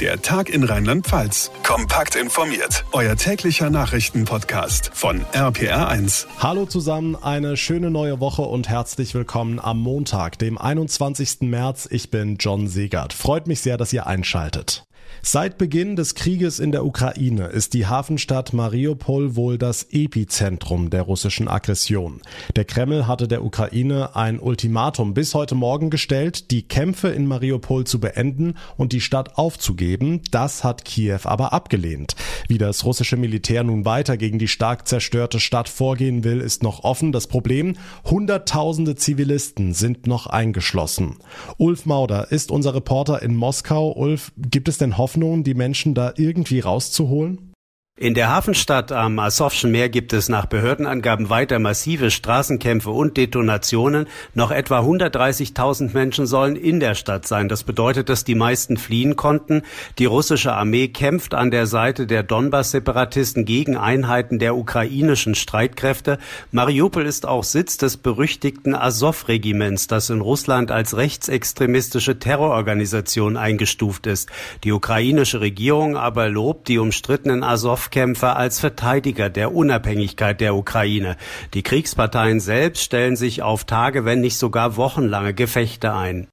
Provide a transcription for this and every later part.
Der Tag in Rheinland-Pfalz. Kompakt informiert. Euer täglicher Nachrichtenpodcast von RPR1. Hallo zusammen, eine schöne neue Woche und herzlich willkommen am Montag, dem 21. März. Ich bin John Segert. Freut mich sehr, dass ihr einschaltet. Seit Beginn des Krieges in der Ukraine ist die Hafenstadt Mariupol wohl das Epizentrum der russischen Aggression. Der Kreml hatte der Ukraine ein Ultimatum bis heute Morgen gestellt, die Kämpfe in Mariupol zu beenden und die Stadt aufzugeben. Das hat Kiew aber abgelehnt. Wie das russische Militär nun weiter gegen die stark zerstörte Stadt vorgehen will, ist noch offen. Das Problem, Hunderttausende Zivilisten sind noch eingeschlossen. Ulf Mauder ist unser Reporter in Moskau. Ulf, gibt es denn Hoffnung? Hoffnung, die Menschen da irgendwie rauszuholen? In der Hafenstadt am Asowschen Meer gibt es nach Behördenangaben weiter massive Straßenkämpfe und Detonationen. Noch etwa 130.000 Menschen sollen in der Stadt sein. Das bedeutet, dass die meisten fliehen konnten. Die russische Armee kämpft an der Seite der Donbass-Separatisten gegen Einheiten der ukrainischen Streitkräfte. Mariupol ist auch Sitz des berüchtigten Azov-Regiments, das in Russland als rechtsextremistische Terrororganisation eingestuft ist. Die ukrainische Regierung aber lobt die umstrittenen Azov Kampfkämpfer als Verteidiger der Unabhängigkeit der Ukraine. Die Kriegsparteien selbst stellen sich auf Tage, wenn nicht sogar wochenlange Gefechte ein.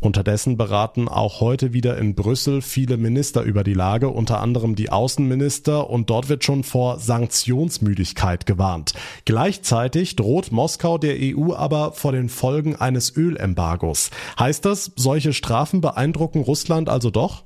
Unterdessen beraten auch heute wieder in Brüssel viele Minister über die Lage, unter anderem die Außenminister, und dort wird schon vor Sanktionsmüdigkeit gewarnt. Gleichzeitig droht Moskau der EU aber vor den Folgen eines Ölembargos. Heißt das, solche Strafen beeindrucken Russland also doch?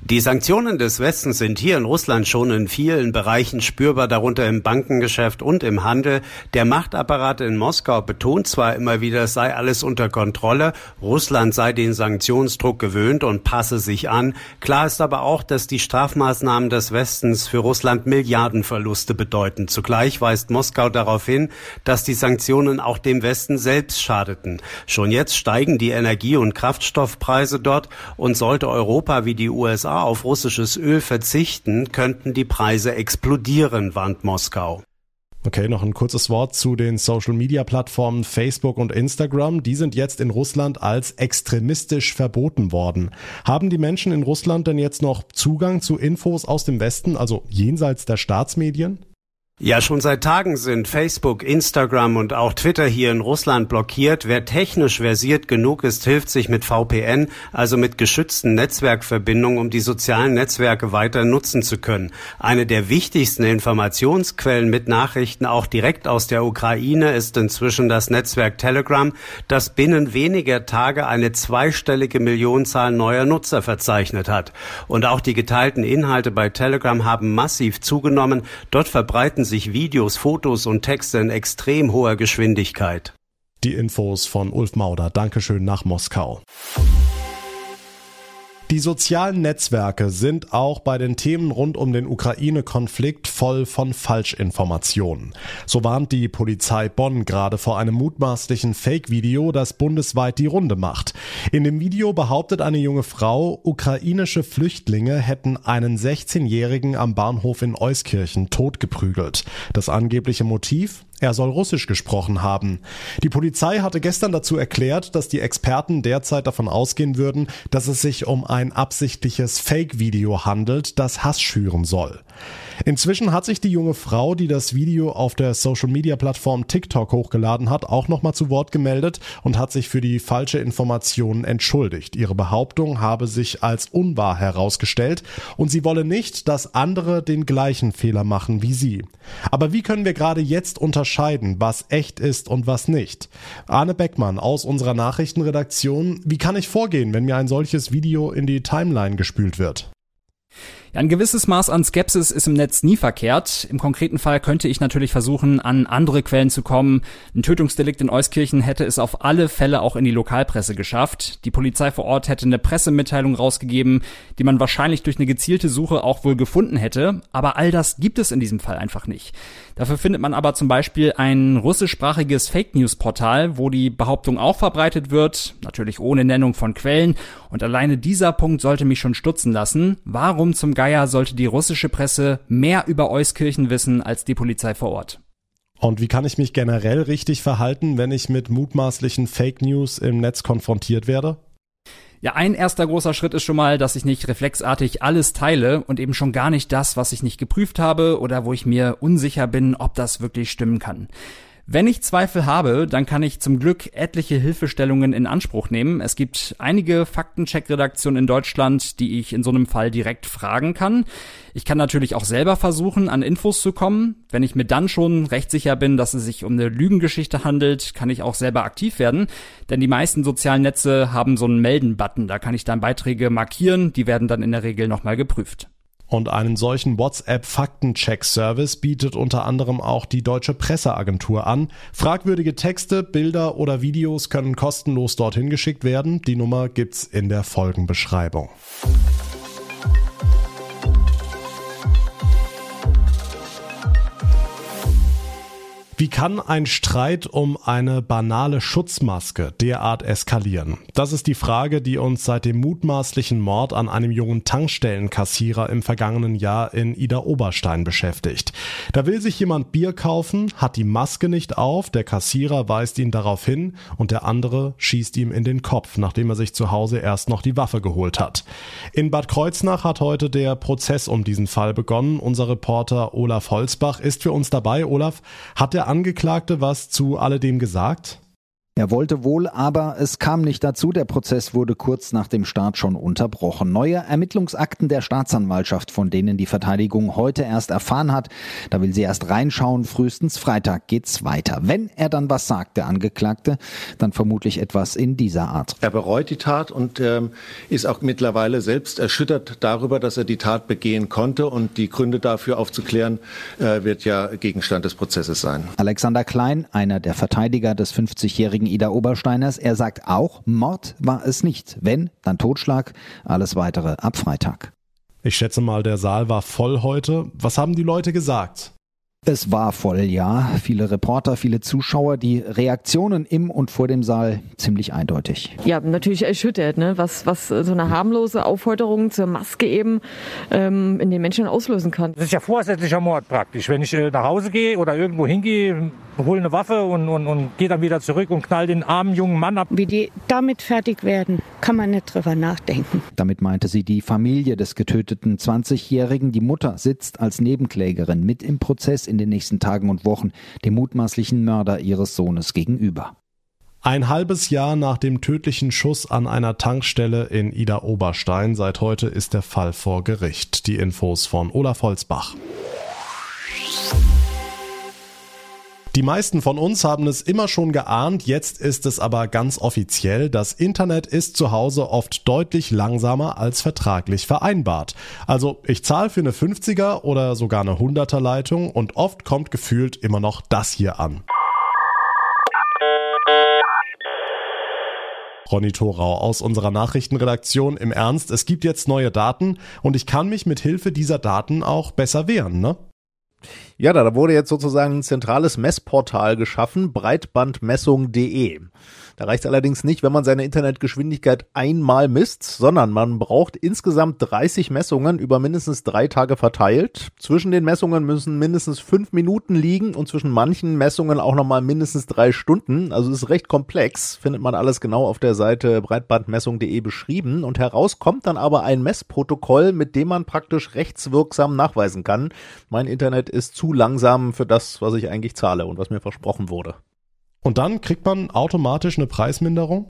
Die Sanktionen des Westens sind hier in Russland schon in vielen Bereichen spürbar, darunter im Bankengeschäft und im Handel. Der Machtapparat in Moskau betont zwar immer wieder, es sei alles unter Kontrolle, Russland sei den Sanktionsdruck gewöhnt und passe sich an. Klar ist aber auch, dass die Strafmaßnahmen des Westens für Russland Milliardenverluste bedeuten. Zugleich weist Moskau darauf hin, dass die Sanktionen auch dem Westen selbst schadeten. Schon jetzt steigen die Energie- und Kraftstoffpreise dort und sollte Europa wie die USA USA auf russisches Öl verzichten, könnten die Preise explodieren, warnt Moskau. Okay, noch ein kurzes Wort zu den Social-Media-Plattformen Facebook und Instagram. Die sind jetzt in Russland als extremistisch verboten worden. Haben die Menschen in Russland denn jetzt noch Zugang zu Infos aus dem Westen, also jenseits der Staatsmedien? Ja, schon seit Tagen sind Facebook, Instagram und auch Twitter hier in Russland blockiert. Wer technisch versiert genug ist, hilft sich mit VPN, also mit geschützten Netzwerkverbindungen, um die sozialen Netzwerke weiter nutzen zu können. Eine der wichtigsten Informationsquellen mit Nachrichten auch direkt aus der Ukraine ist inzwischen das Netzwerk Telegram, das binnen weniger Tage eine zweistellige Millionenzahl neuer Nutzer verzeichnet hat. Und auch die geteilten Inhalte bei Telegram haben massiv zugenommen. Dort verbreiten sich Videos, Fotos und Texte in extrem hoher Geschwindigkeit. Die Infos von Ulf Mauder. Dankeschön nach Moskau. Die sozialen Netzwerke sind auch bei den Themen rund um den Ukraine-Konflikt voll von Falschinformationen. So warnt die Polizei Bonn gerade vor einem mutmaßlichen Fake-Video, das bundesweit die Runde macht. In dem Video behauptet eine junge Frau, ukrainische Flüchtlinge hätten einen 16-Jährigen am Bahnhof in Euskirchen totgeprügelt. Das angebliche Motiv? Er soll Russisch gesprochen haben. Die Polizei hatte gestern dazu erklärt, dass die Experten derzeit davon ausgehen würden, dass es sich um ein absichtliches Fake-Video handelt, das Hass schüren soll. Inzwischen hat sich die junge Frau, die das Video auf der Social-Media-Plattform TikTok hochgeladen hat, auch nochmal zu Wort gemeldet und hat sich für die falsche Information entschuldigt. Ihre Behauptung habe sich als unwahr herausgestellt und sie wolle nicht, dass andere den gleichen Fehler machen wie sie. Aber wie können wir gerade jetzt unterscheiden, was echt ist und was nicht? Arne Beckmann aus unserer Nachrichtenredaktion, wie kann ich vorgehen, wenn mir ein solches Video in die Timeline gespült wird? Ja, ein gewisses Maß an Skepsis ist im Netz nie verkehrt. Im konkreten Fall könnte ich natürlich versuchen, an andere Quellen zu kommen. Ein Tötungsdelikt in Euskirchen hätte es auf alle Fälle auch in die Lokalpresse geschafft. Die Polizei vor Ort hätte eine Pressemitteilung rausgegeben, die man wahrscheinlich durch eine gezielte Suche auch wohl gefunden hätte. Aber all das gibt es in diesem Fall einfach nicht. Dafür findet man aber zum Beispiel ein russischsprachiges Fake News Portal, wo die Behauptung auch verbreitet wird, natürlich ohne Nennung von Quellen. Und alleine dieser Punkt sollte mich schon stutzen lassen. Warum zum Geier sollte die russische Presse mehr über Euskirchen wissen als die Polizei vor Ort? Und wie kann ich mich generell richtig verhalten, wenn ich mit mutmaßlichen Fake News im Netz konfrontiert werde? Ja, ein erster großer Schritt ist schon mal, dass ich nicht reflexartig alles teile und eben schon gar nicht das, was ich nicht geprüft habe oder wo ich mir unsicher bin, ob das wirklich stimmen kann. Wenn ich Zweifel habe, dann kann ich zum Glück etliche Hilfestellungen in Anspruch nehmen. Es gibt einige Faktencheck-Redaktionen in Deutschland, die ich in so einem Fall direkt fragen kann. Ich kann natürlich auch selber versuchen, an Infos zu kommen. Wenn ich mir dann schon recht sicher bin, dass es sich um eine Lügengeschichte handelt, kann ich auch selber aktiv werden. Denn die meisten sozialen Netze haben so einen Melden-Button. Da kann ich dann Beiträge markieren. Die werden dann in der Regel nochmal geprüft. Und einen solchen WhatsApp-Faktencheck-Service bietet unter anderem auch die Deutsche Presseagentur an. Fragwürdige Texte, Bilder oder Videos können kostenlos dorthin geschickt werden. Die Nummer gibt's in der Folgenbeschreibung. Wie kann ein Streit um eine banale Schutzmaske derart eskalieren? Das ist die Frage, die uns seit dem mutmaßlichen Mord an einem jungen Tankstellenkassierer im vergangenen Jahr in Ida Oberstein beschäftigt. Da will sich jemand Bier kaufen, hat die Maske nicht auf, der Kassierer weist ihn darauf hin und der andere schießt ihm in den Kopf, nachdem er sich zu Hause erst noch die Waffe geholt hat. In Bad Kreuznach hat heute der Prozess um diesen Fall begonnen. Unser Reporter Olaf Holzbach ist für uns dabei. Olaf, hat der Angeklagte was zu alledem gesagt? Er wollte wohl, aber es kam nicht dazu. Der Prozess wurde kurz nach dem Start schon unterbrochen. Neue Ermittlungsakten der Staatsanwaltschaft, von denen die Verteidigung heute erst erfahren hat. Da will sie erst reinschauen. Frühestens Freitag geht's weiter. Wenn er dann was sagt, der Angeklagte, dann vermutlich etwas in dieser Art. Er bereut die Tat und ähm, ist auch mittlerweile selbst erschüttert darüber, dass er die Tat begehen konnte. Und die Gründe dafür aufzuklären, äh, wird ja Gegenstand des Prozesses sein. Alexander Klein, einer der Verteidiger des 50-jährigen Zeugen Ida Obersteiners. Er sagt auch, Mord war es nicht. Wenn, dann Totschlag. Alles weitere ab Freitag. Ich schätze mal, der Saal war voll heute. Was haben die Leute gesagt? Es war voll, ja. Viele Reporter, viele Zuschauer, die Reaktionen im und vor dem Saal ziemlich eindeutig. Ja, natürlich erschüttert, ne? was, was so eine harmlose Aufforderung zur Maske eben ähm, in den Menschen auslösen kann. Das ist ja vorsätzlicher Mord praktisch. Wenn ich äh, nach Hause gehe oder irgendwo hingehe, hole eine Waffe und, und, und gehe dann wieder zurück und knall den armen jungen Mann ab. Wie die damit fertig werden, kann man nicht drüber nachdenken. Damit meinte sie die Familie des getöteten 20-Jährigen. Die Mutter sitzt als Nebenklägerin mit im Prozess in den nächsten Tagen und Wochen dem mutmaßlichen Mörder ihres Sohnes gegenüber. Ein halbes Jahr nach dem tödlichen Schuss an einer Tankstelle in Ida Oberstein. Seit heute ist der Fall vor Gericht. Die Infos von Olaf Holzbach. Die meisten von uns haben es immer schon geahnt, jetzt ist es aber ganz offiziell. Das Internet ist zu Hause oft deutlich langsamer als vertraglich vereinbart. Also ich zahle für eine 50er oder sogar eine 100er Leitung und oft kommt gefühlt immer noch das hier an. Ronny Thorau aus unserer Nachrichtenredaktion im Ernst. Es gibt jetzt neue Daten und ich kann mich mit Hilfe dieser Daten auch besser wehren, ne? Ja, da wurde jetzt sozusagen ein zentrales Messportal geschaffen, breitbandmessung.de. Da reicht allerdings nicht, wenn man seine Internetgeschwindigkeit einmal misst, sondern man braucht insgesamt 30 Messungen über mindestens drei Tage verteilt. Zwischen den Messungen müssen mindestens fünf Minuten liegen und zwischen manchen Messungen auch nochmal mindestens drei Stunden. Also ist recht komplex, findet man alles genau auf der Seite breitbandmessung.de beschrieben. Und heraus kommt dann aber ein Messprotokoll, mit dem man praktisch rechtswirksam nachweisen kann. Mein Internet ist zu langsam für das, was ich eigentlich zahle und was mir versprochen wurde. Und dann kriegt man automatisch eine Preisminderung?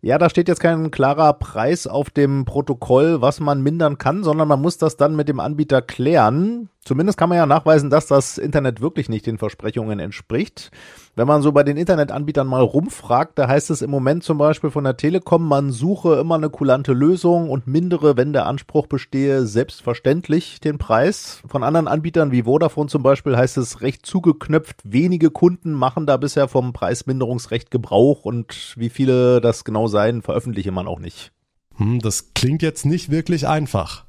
Ja, da steht jetzt kein klarer Preis auf dem Protokoll, was man mindern kann, sondern man muss das dann mit dem Anbieter klären. Zumindest kann man ja nachweisen, dass das Internet wirklich nicht den Versprechungen entspricht. Wenn man so bei den Internetanbietern mal rumfragt, da heißt es im Moment zum Beispiel von der Telekom, man suche immer eine kulante Lösung und mindere, wenn der Anspruch bestehe, selbstverständlich den Preis. Von anderen Anbietern wie Vodafone zum Beispiel heißt es recht zugeknöpft, wenige Kunden machen da bisher vom Preisminderungsrecht Gebrauch und wie viele das genau sein, veröffentliche man auch nicht. Hm, das klingt jetzt nicht wirklich einfach.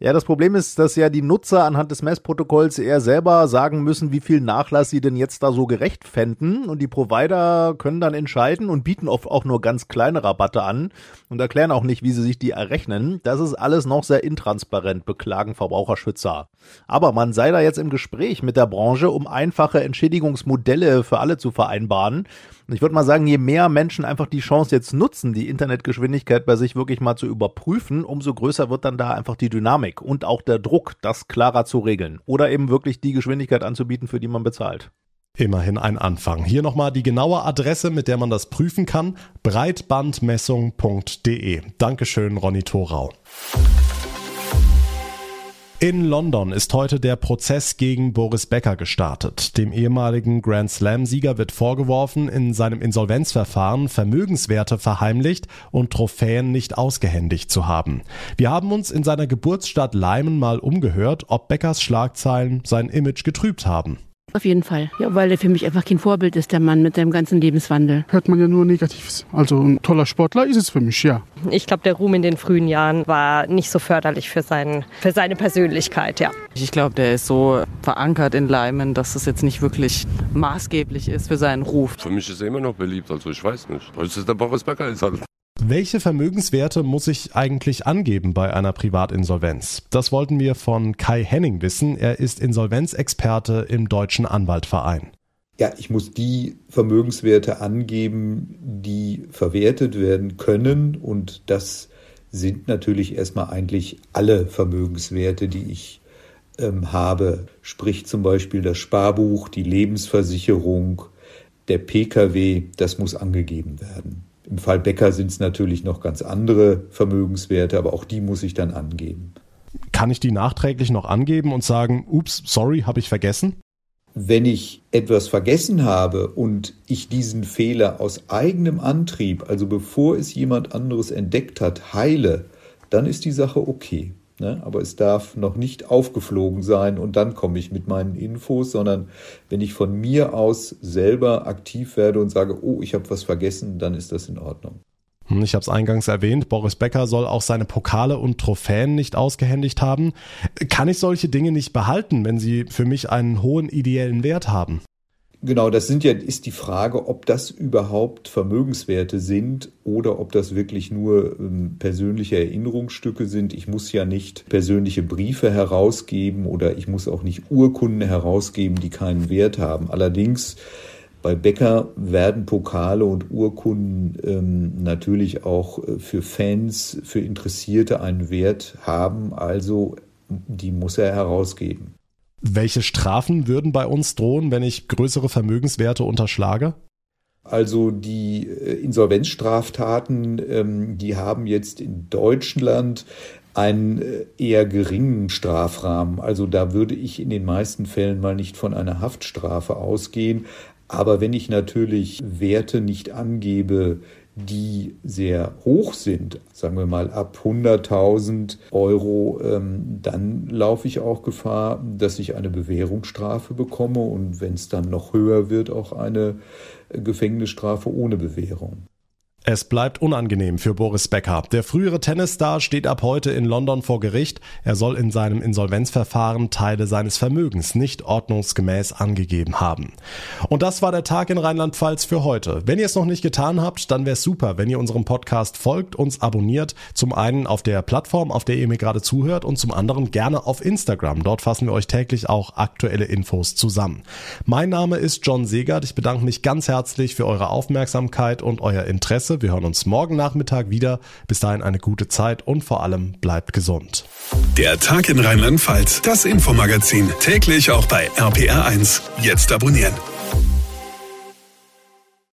Ja, das Problem ist, dass ja die Nutzer anhand des Messprotokolls eher selber sagen müssen, wie viel Nachlass sie denn jetzt da so gerecht fänden. Und die Provider können dann entscheiden und bieten oft auch nur ganz kleine Rabatte an und erklären auch nicht, wie sie sich die errechnen. Das ist alles noch sehr intransparent, beklagen Verbraucherschützer. Aber man sei da jetzt im Gespräch mit der Branche, um einfache Entschädigungsmodelle für alle zu vereinbaren. Und ich würde mal sagen, je mehr Menschen einfach die Chance jetzt nutzen, die Internetgeschwindigkeit bei sich wirklich mal zu überprüfen, umso größer wird dann da einfach die Dynamik und auch der Druck, das klarer zu regeln. Oder eben wirklich die Geschwindigkeit anzubieten, für die man bezahlt. Immerhin ein Anfang. Hier nochmal die genaue Adresse, mit der man das prüfen kann. breitbandmessung.de. Dankeschön, Ronny Thorau. In London ist heute der Prozess gegen Boris Becker gestartet. Dem ehemaligen Grand Slam-Sieger wird vorgeworfen, in seinem Insolvenzverfahren Vermögenswerte verheimlicht und Trophäen nicht ausgehändigt zu haben. Wir haben uns in seiner Geburtsstadt Leimen mal umgehört, ob Beckers Schlagzeilen sein Image getrübt haben. Auf jeden Fall. Ja, weil er für mich einfach kein Vorbild ist, der Mann mit seinem ganzen Lebenswandel. Hört man ja nur Negatives. Also ein toller Sportler ist es für mich, ja. Ich glaube, der Ruhm in den frühen Jahren war nicht so förderlich für, sein, für seine Persönlichkeit, ja. Ich glaube, der ist so verankert in Leimen, dass es jetzt nicht wirklich maßgeblich ist für seinen Ruf. Für mich ist er immer noch beliebt, also ich weiß nicht. Das ist der Boris Becker ist halt. Welche Vermögenswerte muss ich eigentlich angeben bei einer Privatinsolvenz? Das wollten wir von Kai Henning wissen. Er ist Insolvenzexperte im Deutschen Anwaltverein. Ja, ich muss die Vermögenswerte angeben, die verwertet werden können. Und das sind natürlich erstmal eigentlich alle Vermögenswerte, die ich ähm, habe. Sprich zum Beispiel das Sparbuch, die Lebensversicherung, der Pkw, das muss angegeben werden. Im Fall Becker sind es natürlich noch ganz andere Vermögenswerte, aber auch die muss ich dann angeben. Kann ich die nachträglich noch angeben und sagen, ups, sorry, habe ich vergessen? Wenn ich etwas vergessen habe und ich diesen Fehler aus eigenem Antrieb, also bevor es jemand anderes entdeckt hat, heile, dann ist die Sache okay. Ne? Aber es darf noch nicht aufgeflogen sein und dann komme ich mit meinen Infos, sondern wenn ich von mir aus selber aktiv werde und sage, oh, ich habe was vergessen, dann ist das in Ordnung. Hm, ich habe es eingangs erwähnt, Boris Becker soll auch seine Pokale und Trophäen nicht ausgehändigt haben. Kann ich solche Dinge nicht behalten, wenn sie für mich einen hohen ideellen Wert haben? Genau, das sind ja, ist die Frage, ob das überhaupt Vermögenswerte sind oder ob das wirklich nur ähm, persönliche Erinnerungsstücke sind. Ich muss ja nicht persönliche Briefe herausgeben oder ich muss auch nicht Urkunden herausgeben, die keinen Wert haben. Allerdings bei Becker werden Pokale und Urkunden ähm, natürlich auch äh, für Fans, für Interessierte einen Wert haben. Also die muss er herausgeben. Welche Strafen würden bei uns drohen, wenn ich größere Vermögenswerte unterschlage? Also die äh, Insolvenzstraftaten, ähm, die haben jetzt in Deutschland einen äh, eher geringen Strafrahmen. Also da würde ich in den meisten Fällen mal nicht von einer Haftstrafe ausgehen. Aber wenn ich natürlich Werte nicht angebe, die sehr hoch sind, sagen wir mal ab 100.000 Euro, ähm, dann laufe ich auch Gefahr, dass ich eine Bewährungsstrafe bekomme und wenn es dann noch höher wird, auch eine Gefängnisstrafe ohne Bewährung. Es bleibt unangenehm für Boris Becker. Der frühere Tennisstar steht ab heute in London vor Gericht. Er soll in seinem Insolvenzverfahren Teile seines Vermögens nicht ordnungsgemäß angegeben haben. Und das war der Tag in Rheinland-Pfalz für heute. Wenn ihr es noch nicht getan habt, dann wäre es super, wenn ihr unserem Podcast folgt, uns abonniert. Zum einen auf der Plattform, auf der ihr mir gerade zuhört und zum anderen gerne auf Instagram. Dort fassen wir euch täglich auch aktuelle Infos zusammen. Mein Name ist John Segert. Ich bedanke mich ganz herzlich für eure Aufmerksamkeit und euer Interesse. Wir hören uns morgen Nachmittag wieder. Bis dahin eine gute Zeit und vor allem bleibt gesund. Der Tag in Rheinland-Pfalz, das Infomagazin, täglich auch bei RPR1. Jetzt abonnieren.